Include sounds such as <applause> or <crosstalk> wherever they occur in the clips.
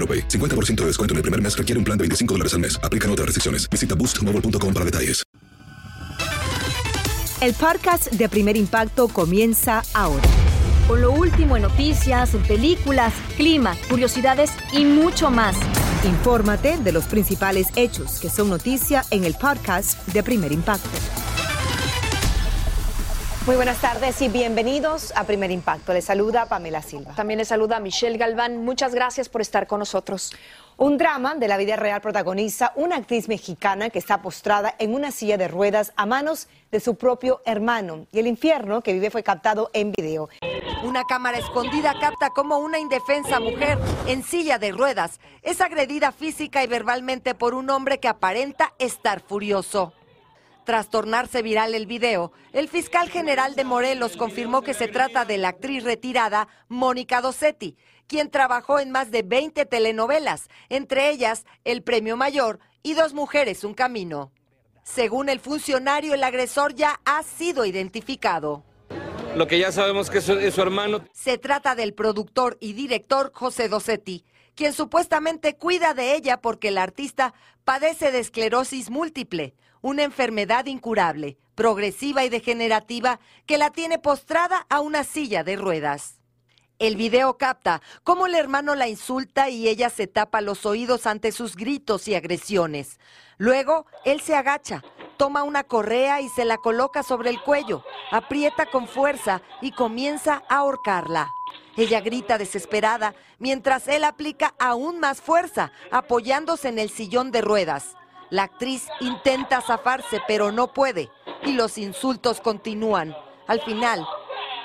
AroPay. 50% de descuento en el primer mes requiere un plan de 25 dólares al mes. Aplican otras restricciones. Visita boostmobile.com para detalles. El podcast de Primer Impacto comienza ahora. Con lo último en noticias, en películas, clima, curiosidades y mucho más. Infórmate de los principales hechos que son noticia en el podcast de Primer Impacto. Muy buenas tardes y bienvenidos a Primer Impacto. Les saluda Pamela Silva. También les saluda Michelle Galván. Muchas gracias por estar con nosotros. Un drama de la vida real protagoniza una actriz mexicana que está postrada en una silla de ruedas a manos de su propio hermano. Y el infierno que vive fue captado en video. Una cámara escondida capta cómo una indefensa mujer en silla de ruedas es agredida física y verbalmente por un hombre que aparenta estar furioso. Tras tornarse viral el video, el fiscal general de Morelos confirmó que se trata de la actriz retirada Mónica Dossetti, quien trabajó en más de 20 telenovelas, entre ellas El Premio Mayor y Dos Mujeres, Un Camino. Según el funcionario, el agresor ya ha sido identificado. Lo que ya sabemos que es su, es su hermano. Se trata del productor y director José Dossetti, quien supuestamente cuida de ella porque la artista padece de esclerosis múltiple, una enfermedad incurable, progresiva y degenerativa que la tiene postrada a una silla de ruedas. El video capta cómo el hermano la insulta y ella se tapa los oídos ante sus gritos y agresiones. Luego, él se agacha, toma una correa y se la coloca sobre el cuello, aprieta con fuerza y comienza a ahorcarla. Ella grita desesperada mientras él aplica aún más fuerza, apoyándose en el sillón de ruedas. La actriz intenta zafarse, pero no puede, y los insultos continúan. Al final,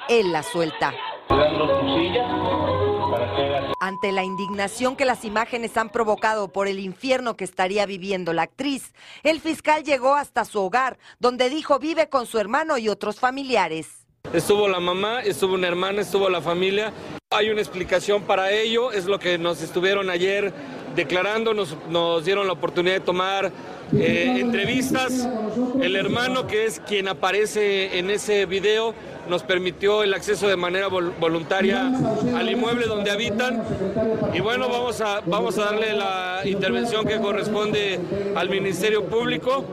él la suelta. Ante la indignación que las imágenes han provocado por el infierno que estaría viviendo la actriz, el fiscal llegó hasta su hogar, donde dijo vive con su hermano y otros familiares. Estuvo la mamá, estuvo una hermana, estuvo la familia. Hay una explicación para ello, es lo que nos estuvieron ayer declarando, nos, dieron la oportunidad de tomar eh, entrevistas. El hermano, que es quien aparece en ese video, nos permitió el acceso de manera vol voluntaria al inmueble donde habitan. Y bueno, vamos a, vamos a darle la intervención que corresponde al Ministerio Público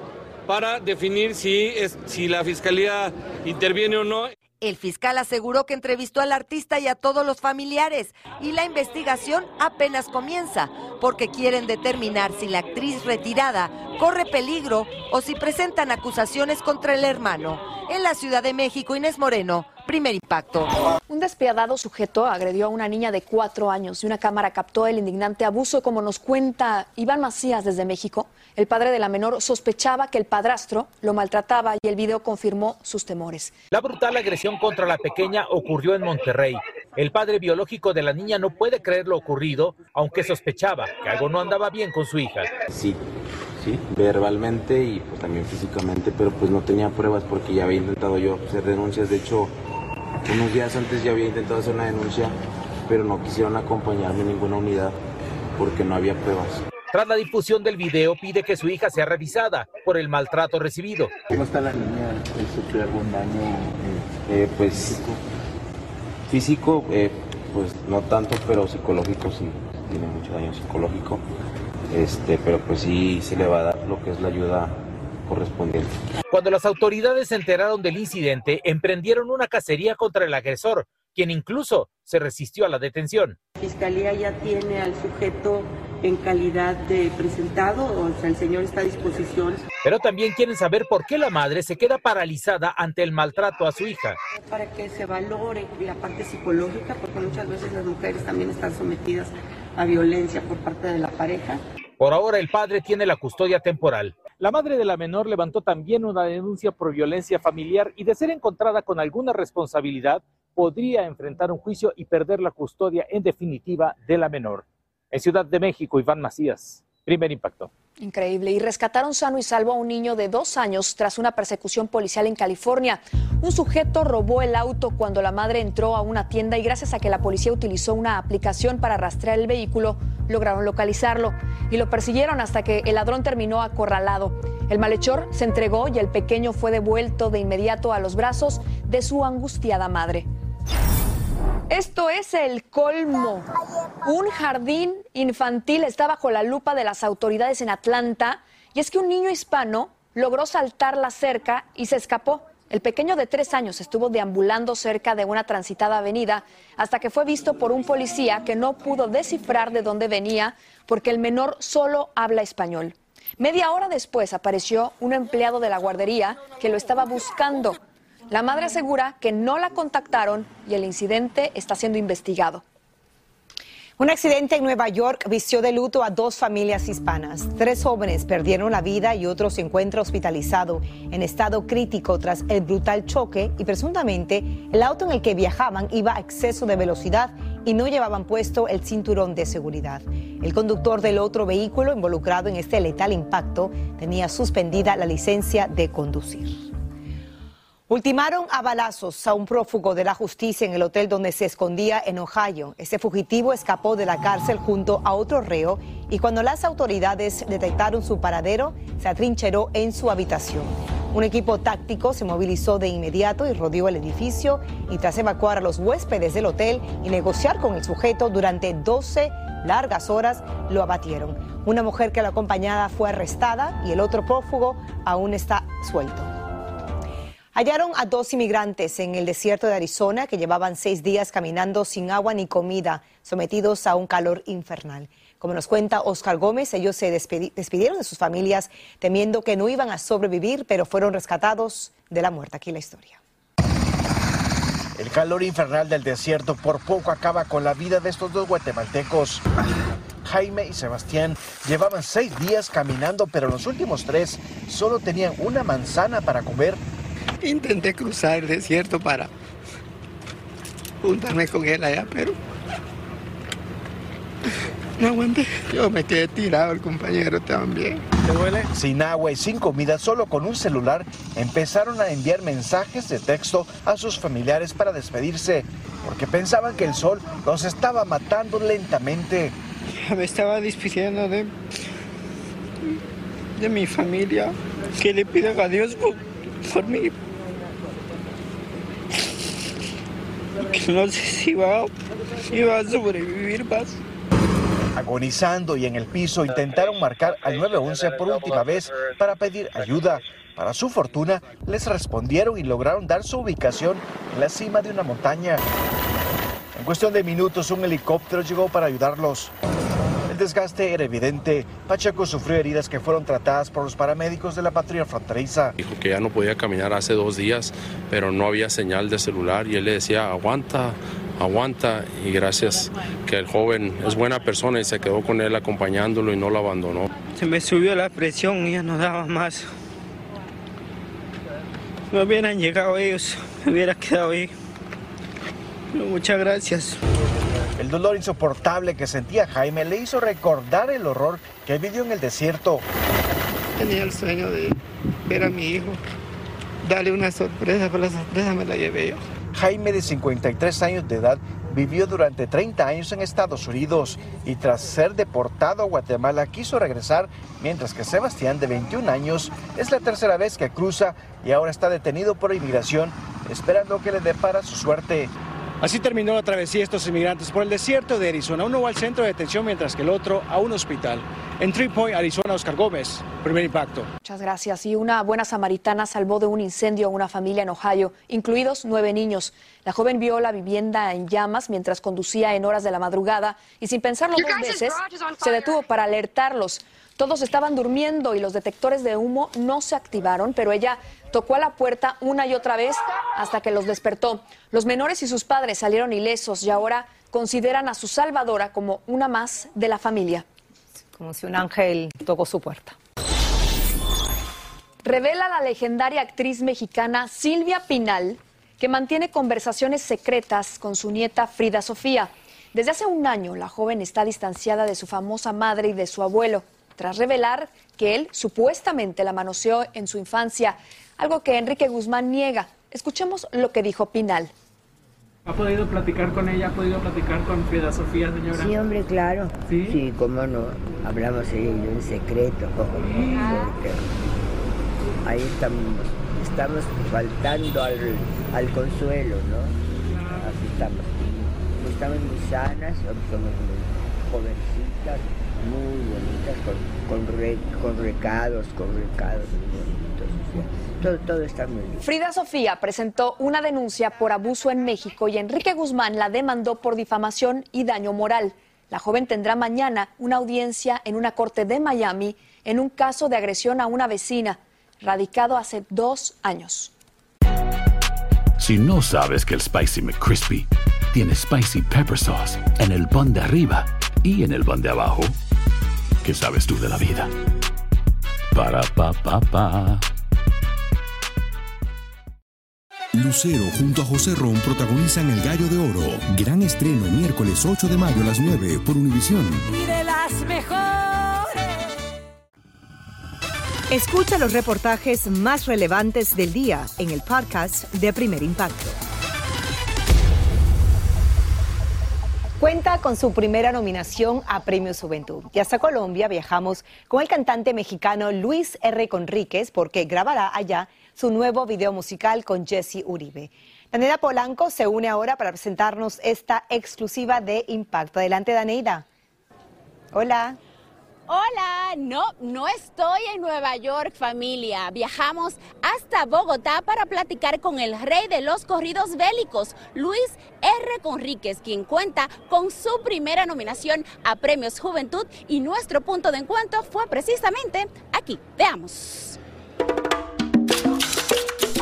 para definir si, es, si la Fiscalía interviene o no. El fiscal aseguró que entrevistó al artista y a todos los familiares y la investigación apenas comienza porque quieren determinar si la actriz retirada corre peligro o si presentan acusaciones contra el hermano. En la Ciudad de México, Inés Moreno, primer impacto. Un despiadado sujeto agredió a una niña de cuatro años y una cámara captó el indignante abuso, como nos cuenta Iván Macías desde México. El padre de la menor sospechaba que el padrastro lo maltrataba y el video confirmó sus temores. La brutal agresión contra la pequeña ocurrió en Monterrey. El padre biológico de la niña no puede creer lo ocurrido, aunque sospechaba que algo no andaba bien con su hija. Sí, sí, verbalmente y pues también físicamente, pero pues no tenía pruebas porque ya había intentado yo hacer denuncias. De hecho, unos días antes ya había intentado hacer una denuncia, pero no quisieron acompañarme en ninguna unidad porque no había pruebas. Tras la difusión del video, pide que su hija sea revisada por el maltrato recibido. ¿Cómo está la niña? ¿Sufrió algún daño eh, pues, físico? eh, pues no tanto, pero psicológico sí, tiene mucho daño psicológico. Este, pero pues sí se le va a dar lo que es la ayuda correspondiente. Cuando las autoridades se enteraron del incidente, emprendieron una cacería contra el agresor, quien incluso se resistió a la detención. Fiscalía ya tiene al sujeto en calidad de presentado, o sea, el señor está a disposición. Pero también quieren saber por qué la madre se queda paralizada ante el maltrato a su hija. Para que se valore la parte psicológica, porque muchas veces las mujeres también están sometidas a violencia por parte de la pareja. Por ahora el padre tiene la custodia temporal. La madre de la menor levantó también una denuncia por violencia familiar y de ser encontrada con alguna responsabilidad podría enfrentar un juicio y perder la custodia en definitiva de la menor. En Ciudad de México, Iván Macías, primer impacto. Increíble. Y rescataron sano y salvo a un niño de dos años tras una persecución policial en California. Un sujeto robó el auto cuando la madre entró a una tienda y gracias a que la policía utilizó una aplicación para rastrear el vehículo, lograron localizarlo y lo persiguieron hasta que el ladrón terminó acorralado. El malhechor se entregó y el pequeño fue devuelto de inmediato a los brazos de su angustiada madre. Esto es el colmo. Un jardín infantil está bajo la lupa de las autoridades en Atlanta y es que un niño hispano logró saltar la cerca y se escapó. El pequeño de tres años estuvo deambulando cerca de una transitada avenida hasta que fue visto por un policía que no pudo descifrar de dónde venía porque el menor solo habla español. Media hora después apareció un empleado de la guardería que lo estaba buscando. La madre asegura que no la contactaron y el incidente está siendo investigado. Un accidente en Nueva York vistió de luto a dos familias hispanas. Tres jóvenes perdieron la vida y otro se encuentra hospitalizado en estado crítico tras el brutal choque y presuntamente el auto en el que viajaban iba a exceso de velocidad y no llevaban puesto el cinturón de seguridad. El conductor del otro vehículo involucrado en este letal impacto tenía suspendida la licencia de conducir. Ultimaron a balazos a un prófugo de la justicia en el hotel donde se escondía en Ohio. Ese fugitivo escapó de la cárcel junto a otro reo y cuando las autoridades detectaron su paradero, se atrincheró en su habitación. Un equipo táctico se movilizó de inmediato y rodeó el edificio y tras evacuar a los huéspedes del hotel y negociar con el sujeto durante 12 largas horas, lo abatieron. Una mujer que lo acompañaba fue arrestada y el otro prófugo aún está suelto. Hallaron a dos inmigrantes en el desierto de Arizona que llevaban seis días caminando sin agua ni comida, sometidos a un calor infernal. Como nos cuenta Oscar Gómez, ellos se despidieron de sus familias temiendo que no iban a sobrevivir, pero fueron rescatados de la muerte. Aquí la historia. El calor infernal del desierto por poco acaba con la vida de estos dos guatemaltecos. Jaime y Sebastián llevaban seis días caminando, pero los últimos tres solo tenían una manzana para comer. Intenté cruzar el desierto para juntarme con él allá, pero no aguanté. Yo me quedé tirado, el compañero también. ¿Te duele? Sin agua y sin comida, solo con un celular, empezaron a enviar mensajes de texto a sus familiares para despedirse, porque pensaban que el sol los estaba matando lentamente. Me estaba despidiendo de, de mi familia, que le pidan a Dios por, por mí. Que no sé si va, si va a sobrevivir más. Agonizando y en el piso, intentaron marcar al 911 por última vez para pedir ayuda. Para su fortuna, les respondieron y lograron dar su ubicación en la cima de una montaña. En cuestión de minutos, un helicóptero llegó para ayudarlos. El desgaste era evidente. Pacheco sufrió heridas que fueron tratadas por los paramédicos de la patrulla fronteriza. Dijo que ya no podía caminar hace dos días, pero no había señal de celular y él le decía, aguanta, aguanta. Y gracias que el joven es buena persona y se quedó con él acompañándolo y no lo abandonó. Se me subió la presión y ya no daba más. No hubieran llegado ellos, me hubiera quedado ahí. Pero muchas gracias. El dolor insoportable que sentía Jaime le hizo recordar el horror que vivió en el desierto. Tenía el sueño de ver a mi hijo, darle una sorpresa, pero la sorpresa me la llevé yo. Jaime, de 53 años de edad, vivió durante 30 años en Estados Unidos y tras ser deportado a Guatemala quiso regresar, mientras que Sebastián, de 21 años, es la tercera vez que cruza y ahora está detenido por inmigración, esperando que le depara su suerte. Así terminó la travesía de estos inmigrantes por el desierto de Arizona. Uno va al centro de detención mientras que el otro a un hospital. En Three Point, Arizona, Oscar Gómez, primer impacto. Muchas gracias. Y una buena samaritana salvó de un incendio a una familia en Ohio, incluidos nueve niños. La joven vio la vivienda en llamas mientras conducía en horas de la madrugada y sin pensarlo dos veces se detuvo para alertarlos. Todos estaban durmiendo y los detectores de humo no se activaron, pero ella tocó a la puerta una y otra vez hasta que los despertó. Los menores y sus padres salieron ilesos y ahora consideran a su salvadora como una más de la familia. Como si un ángel tocó su puerta. Revela la legendaria actriz mexicana Silvia Pinal que mantiene conversaciones secretas con su nieta Frida Sofía. Desde hace un año, la joven está distanciada de su famosa madre y de su abuelo tras revelar que él supuestamente la manoseó en su infancia, algo que Enrique Guzmán niega. Escuchemos lo que dijo Pinal. ¿Ha podido platicar con ella? ¿Ha podido platicar con Frida Sofía, señora? Sí, hombre, claro. Sí, sí cómo no. Hablamos ella y yo en secreto. Porque ahí estamos, estamos faltando al, al consuelo, ¿no? Así estamos. Estamos muy sanas, somos muy jovencitas muy bonitas, con, con, re, con recados, con recados muy bonitos. O sea, todo, todo está muy bien. Frida Sofía presentó una denuncia por abuso en México y Enrique Guzmán la demandó por difamación y daño moral. La joven tendrá mañana una audiencia en una corte de Miami en un caso de agresión a una vecina, radicado hace dos años. Si no sabes que el Spicy McCrispy tiene Spicy Pepper Sauce en el pan de arriba y en el pan de abajo, ¿qué sabes tú de la vida? Para, pa, pa, pa. Lucero junto a José Ron protagonizan El Gallo de Oro. Gran estreno miércoles 8 de mayo a las 9 por Univisión. Y de las mejores. Escucha los reportajes más relevantes del día en el podcast de Primer Impacto. Cuenta con su primera nominación a Premios Juventud. Y hasta Colombia viajamos con el cantante mexicano Luis R. Conríquez porque grabará allá su nuevo video musical con Jesse Uribe. Daneida Polanco se une ahora para presentarnos esta exclusiva de Impacto. Adelante, Daneida. Hola. Hola, no, no estoy en Nueva York familia. Viajamos hasta Bogotá para platicar con el rey de los corridos bélicos, Luis R. Conríquez, quien cuenta con su primera nominación a Premios Juventud y nuestro punto de encuentro fue precisamente aquí. Veamos.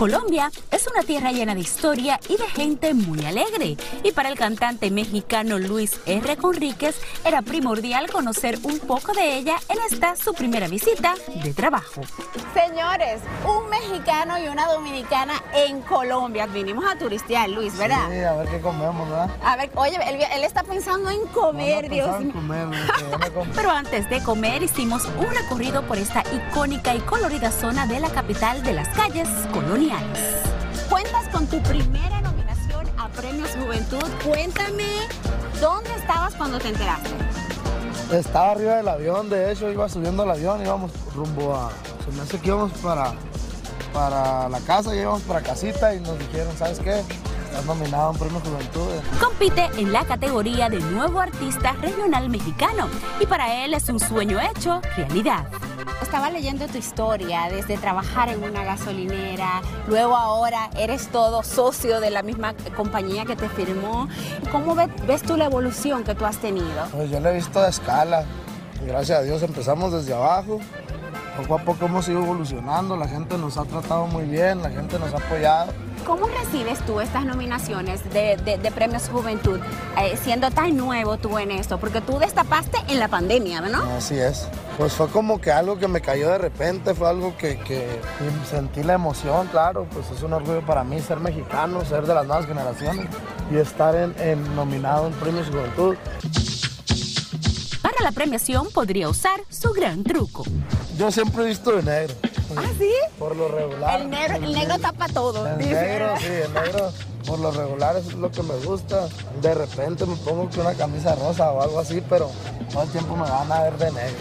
Colombia es una tierra llena de historia y de gente muy alegre. Y para el cantante mexicano Luis R. Conríquez era primordial conocer un poco de ella en esta su primera visita de trabajo. Señores, un mexicano y una dominicana en Colombia. Vinimos a turistear, Luis, ¿verdad? Sí, a ver qué comemos, ¿verdad? A ver, oye, él, él está pensando en comer, Dios mío. <laughs> Pero antes de comer hicimos un recorrido por esta icónica y colorida zona de la capital de las calles coloniales. Cuentas con tu primera nominación a Premios Juventud. Cuéntame, ¿dónde estabas cuando te enteraste? Estaba arriba del avión, de hecho, iba subiendo el avión, íbamos rumbo a. Se me hace que íbamos para, para la casa, íbamos para casita y nos dijeron, ¿sabes qué? Estás nominado a un premio Juventud. Compite en la categoría de nuevo artista regional mexicano y para él es un sueño hecho realidad. Estaba leyendo tu historia desde trabajar en una gasolinera, luego ahora eres todo socio de la misma compañía que te firmó. ¿Cómo ves, ves tú la evolución que tú has tenido? Pues yo la he visto a escala. Gracias a Dios empezamos desde abajo. Poco a poco hemos ido evolucionando, la gente nos ha tratado muy bien, la gente nos ha apoyado. ¿Cómo recibes tú estas nominaciones de, de, de Premios Juventud, eh, siendo tan nuevo tú en esto? Porque tú destapaste en la pandemia, ¿no? Así es. Pues fue como que algo que me cayó de repente, fue algo que, que sentí la emoción, claro, pues es un orgullo para mí ser mexicano, ser de las nuevas generaciones y estar en, en nominado en Premios Juventud. Para la premiación podría usar su gran truco. Yo siempre he visto de negro. ¿Ah, sí? Por lo regular. El negro, el negro tapa todo. El dice. negro, sí, el negro, por lo regular es lo que me gusta. De repente me pongo que una camisa rosa o algo así, pero todo el tiempo me van a ver de negro.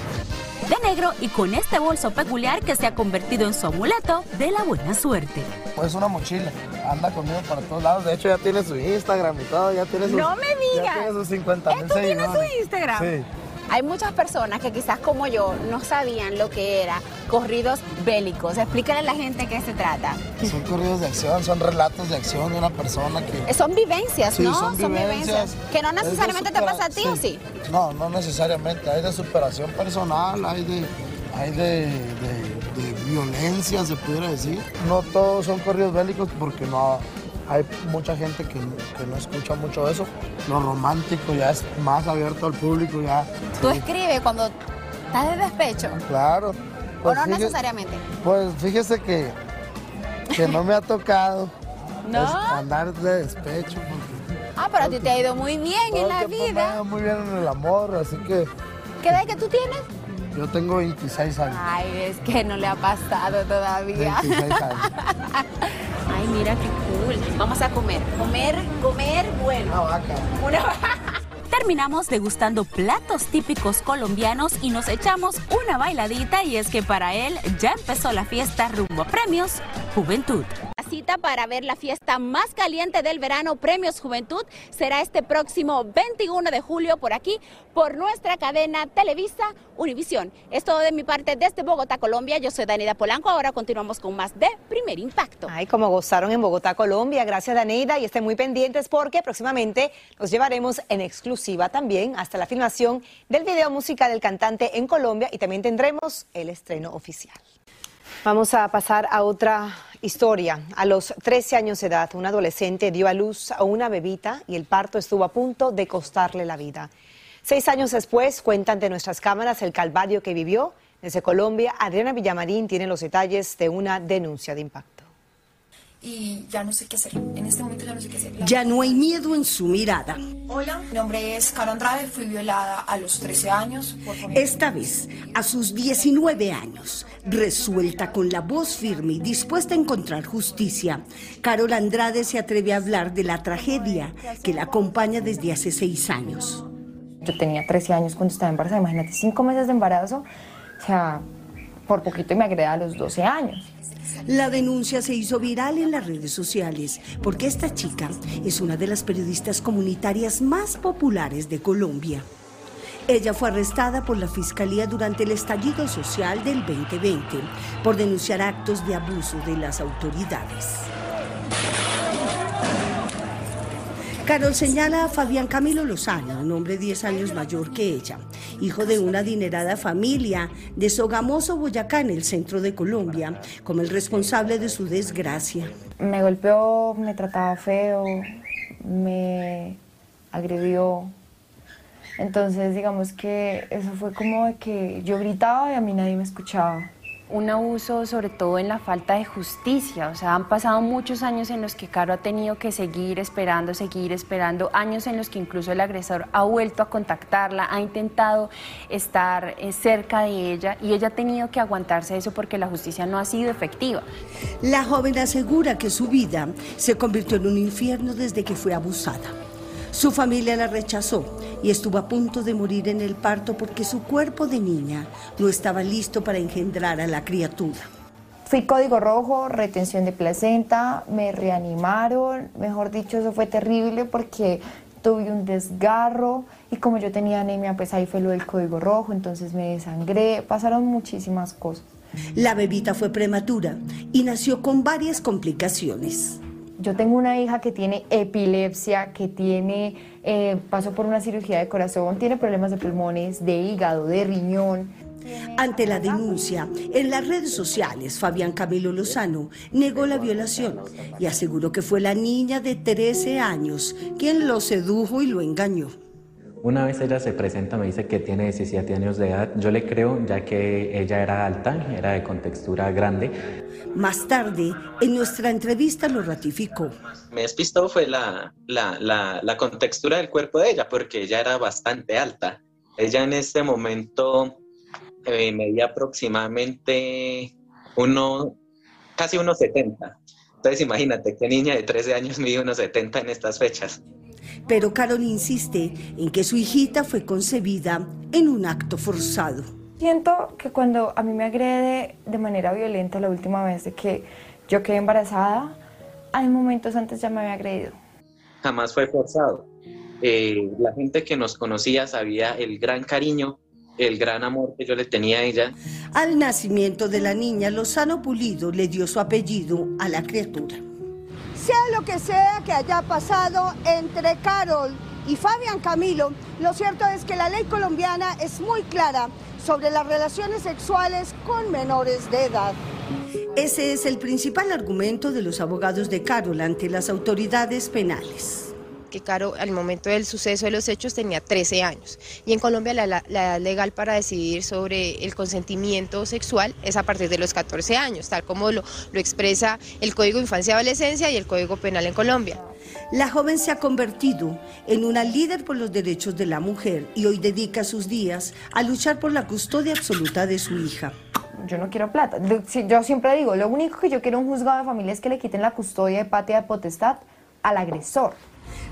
De negro y con este bolso peculiar que se ha convertido en su amuleto de la buena suerte. Pues una mochila, anda conmigo para todos lados. De hecho, ya tiene su Instagram y todo, ya tiene sus, No me ya digas. tiene sus 50 mil ¿Esto tiene su seguidores. Instagram? Sí. Hay muchas personas que quizás como yo no sabían lo que era corridos bélicos. Explícale a la gente qué se trata. Son corridos de acción, son relatos de acción de una persona que... Eh, Son vivencias, Sí, ¿no? son vivencias. Que no necesariamente te pasa a ti, ¿o sí? No, no necesariamente. Hay de superación personal, hay de, hay de, de- de violencia, se pudiera decir. No todos son corridos bélicos porque no hay mucha gente que, que no escucha mucho eso. Lo romántico ya es más abierto al público, ya. Tú escribes cuando estás de despecho. Claro. o Pues no fíjese- necesariamente. Pues fíjese que, que no me ha tocado <laughs> ¿No? es andar de despecho. porque Ah, pero a ti te ha ido muy bien en la tiempo me ha vida. ido muy bien en el amor, así que ¿Qué edad que tú tienes? yo tengo 26 años. Ay, es que no le ha pasado todavía. 26 años. <laughs> Ay, mira qué cool. Vamos a comer. Comer, comer, bueno. Una vaca. <laughs> Una Terminamos degustando platos típicos colombianos y nos echamos una bailadita y es que para él ya empezó la fiesta rumbo a Premios Juventud. Cita para ver la fiesta más caliente del verano Premios Juventud será este próximo 21 de julio por aquí, por nuestra cadena Televisa Univisión. Es todo de mi parte desde Bogotá, Colombia. Yo soy Danida Polanco. Ahora continuamos con más de Primer Impacto. Ay, como gozaron en Bogotá, Colombia. Gracias, Daneida. Y estén muy pendientes porque próximamente los llevaremos en exclusiva también hasta la filmación del video musical del cantante en Colombia y también tendremos el estreno oficial. Vamos a pasar a otra historia. A los 13 años de edad, un adolescente dio a luz a una bebita y el parto estuvo a punto de costarle la vida. Seis años después, cuentan de nuestras cámaras el calvario que vivió. Desde Colombia, Adriana Villamarín tiene los detalles de una denuncia de impacto. Y ya no sé qué hacer. En este momento ya no sé qué hacer. Ya no hay miedo en su mirada. Hola, mi nombre es Caro Andrade, fui violada a los 13 años por. Esta vez, a sus 19 años, resuelta con la voz firme y dispuesta a encontrar justicia, Carol Andrade se atreve a hablar de la tragedia que la acompaña desde hace seis años. Yo tenía 13 años cuando estaba embarazada, imagínate, 5 meses de embarazo, o sea, por poquito y me agredé a los 12 años. La denuncia se hizo viral en las redes sociales porque esta chica es una de las periodistas comunitarias más populares de Colombia. Ella fue arrestada por la Fiscalía durante el estallido social del 2020 por denunciar actos de abuso de las autoridades. Carol señala a Fabián Camilo Lozano, un hombre 10 años mayor que ella, hijo de una adinerada familia de Sogamoso, Boyacá, en el centro de Colombia, como el responsable de su desgracia. Me golpeó, me trataba feo, me agredió. Entonces, digamos que eso fue como de que yo gritaba y a mí nadie me escuchaba. Un abuso sobre todo en la falta de justicia. O sea, han pasado muchos años en los que Caro ha tenido que seguir esperando, seguir esperando, años en los que incluso el agresor ha vuelto a contactarla, ha intentado estar eh, cerca de ella y ella ha tenido que aguantarse eso porque la justicia no ha sido efectiva. La joven asegura que su vida se convirtió en un infierno desde que fue abusada. Su familia la rechazó y estuvo a punto de morir en el parto porque su cuerpo de niña no estaba listo para engendrar a la criatura. Fui código rojo, retención de placenta, me reanimaron, mejor dicho, eso fue terrible porque tuve un desgarro y como yo tenía anemia, pues ahí fue lo del código rojo, entonces me desangré, pasaron muchísimas cosas. La bebita fue prematura y nació con varias complicaciones. Yo tengo una hija que tiene epilepsia, que tiene, eh, pasó por una cirugía de corazón, tiene problemas de pulmones, de hígado, de riñón. Ante la denuncia, en las redes sociales, Fabián Camilo Lozano negó la violación y aseguró que fue la niña de 13 años quien lo sedujo y lo engañó. Una vez ella se presenta, me dice que tiene 17 años de edad. Yo le creo, ya que ella era alta, era de contextura grande. Más tarde, en nuestra entrevista lo ratificó. Me despistó fue la, la, la, la contextura del cuerpo de ella, porque ella era bastante alta. Ella en este momento eh, medía aproximadamente uno, casi unos 70. Entonces imagínate qué niña de 13 años mide unos 70 en estas fechas. Pero Carol insiste en que su hijita fue concebida en un acto forzado. Siento que cuando a mí me agrede de manera violenta la última vez de que yo quedé embarazada, hay momentos antes ya me había agredido. Jamás fue forzado. Eh, la gente que nos conocía sabía el gran cariño, el gran amor que yo le tenía a ella. Al nacimiento de la niña, Lozano Pulido le dio su apellido a la criatura. Sea lo que sea que haya pasado entre Carol y Fabián Camilo, lo cierto es que la ley colombiana es muy clara sobre las relaciones sexuales con menores de edad. Ese es el principal argumento de los abogados de Carol ante las autoridades penales que Caro al momento del suceso de los hechos tenía 13 años. Y en Colombia la, la, edad legal para decidir sobre el consentimiento sexual es a partir de los 14 años, tal como lo, lo expresa el Código de Infancia y Adolescencia y el Código Penal en Colombia. La joven se ha convertido en una líder por los derechos de la mujer y hoy dedica sus días a luchar por la custodia absoluta de su hija. Yo no quiero plata. Yo siempre digo, lo único que yo quiero en un juzgado de familia es que le quiten la custodia de patria de potestad al agresor.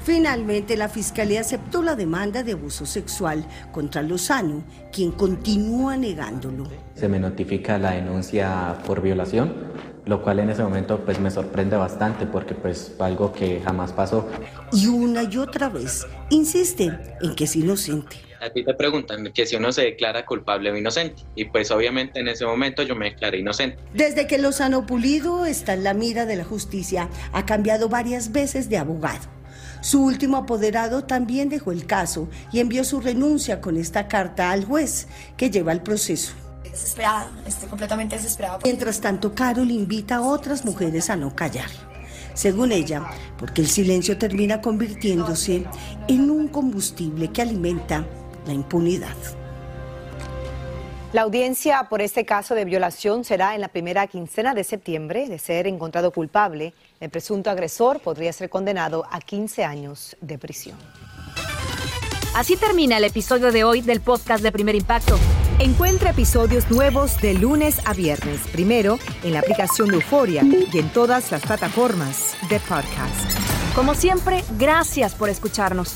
Finalmente, la Fiscalía aceptó la demanda de abuso sexual contra Lozano, quien continúa negándolo. Se me notifica la denuncia por violación, lo cual en ese momento pues me sorprende bastante porque pues algo que jamás pasó. Y una y otra vez insiste en que es inocente. A ti te preguntan que si uno se declara culpable o inocente. Y pues obviamente en ese momento yo me declaré inocente. Desde que Lozano Pulido está en la mira de la justicia, ha cambiado varias veces de abogado su último apoderado también dejó el caso y envió su renuncia con esta carta al juez que lleva el proceso. Desesperada, estoy completamente desesperada. Mientras tanto, Carol invita a otras mujeres a no callar. Según ella, porque el silencio termina convirtiéndose en un combustible que alimenta la impunidad. La audiencia por este caso de violación será en la primera quincena de septiembre. De ser encontrado culpable, el presunto agresor podría ser condenado a 15 años de prisión. Así termina el episodio de hoy del podcast de Primer Impacto. Encuentra episodios nuevos de lunes a viernes, primero en la aplicación de Euforia y en todas las plataformas de podcast. Como siempre, gracias por escucharnos.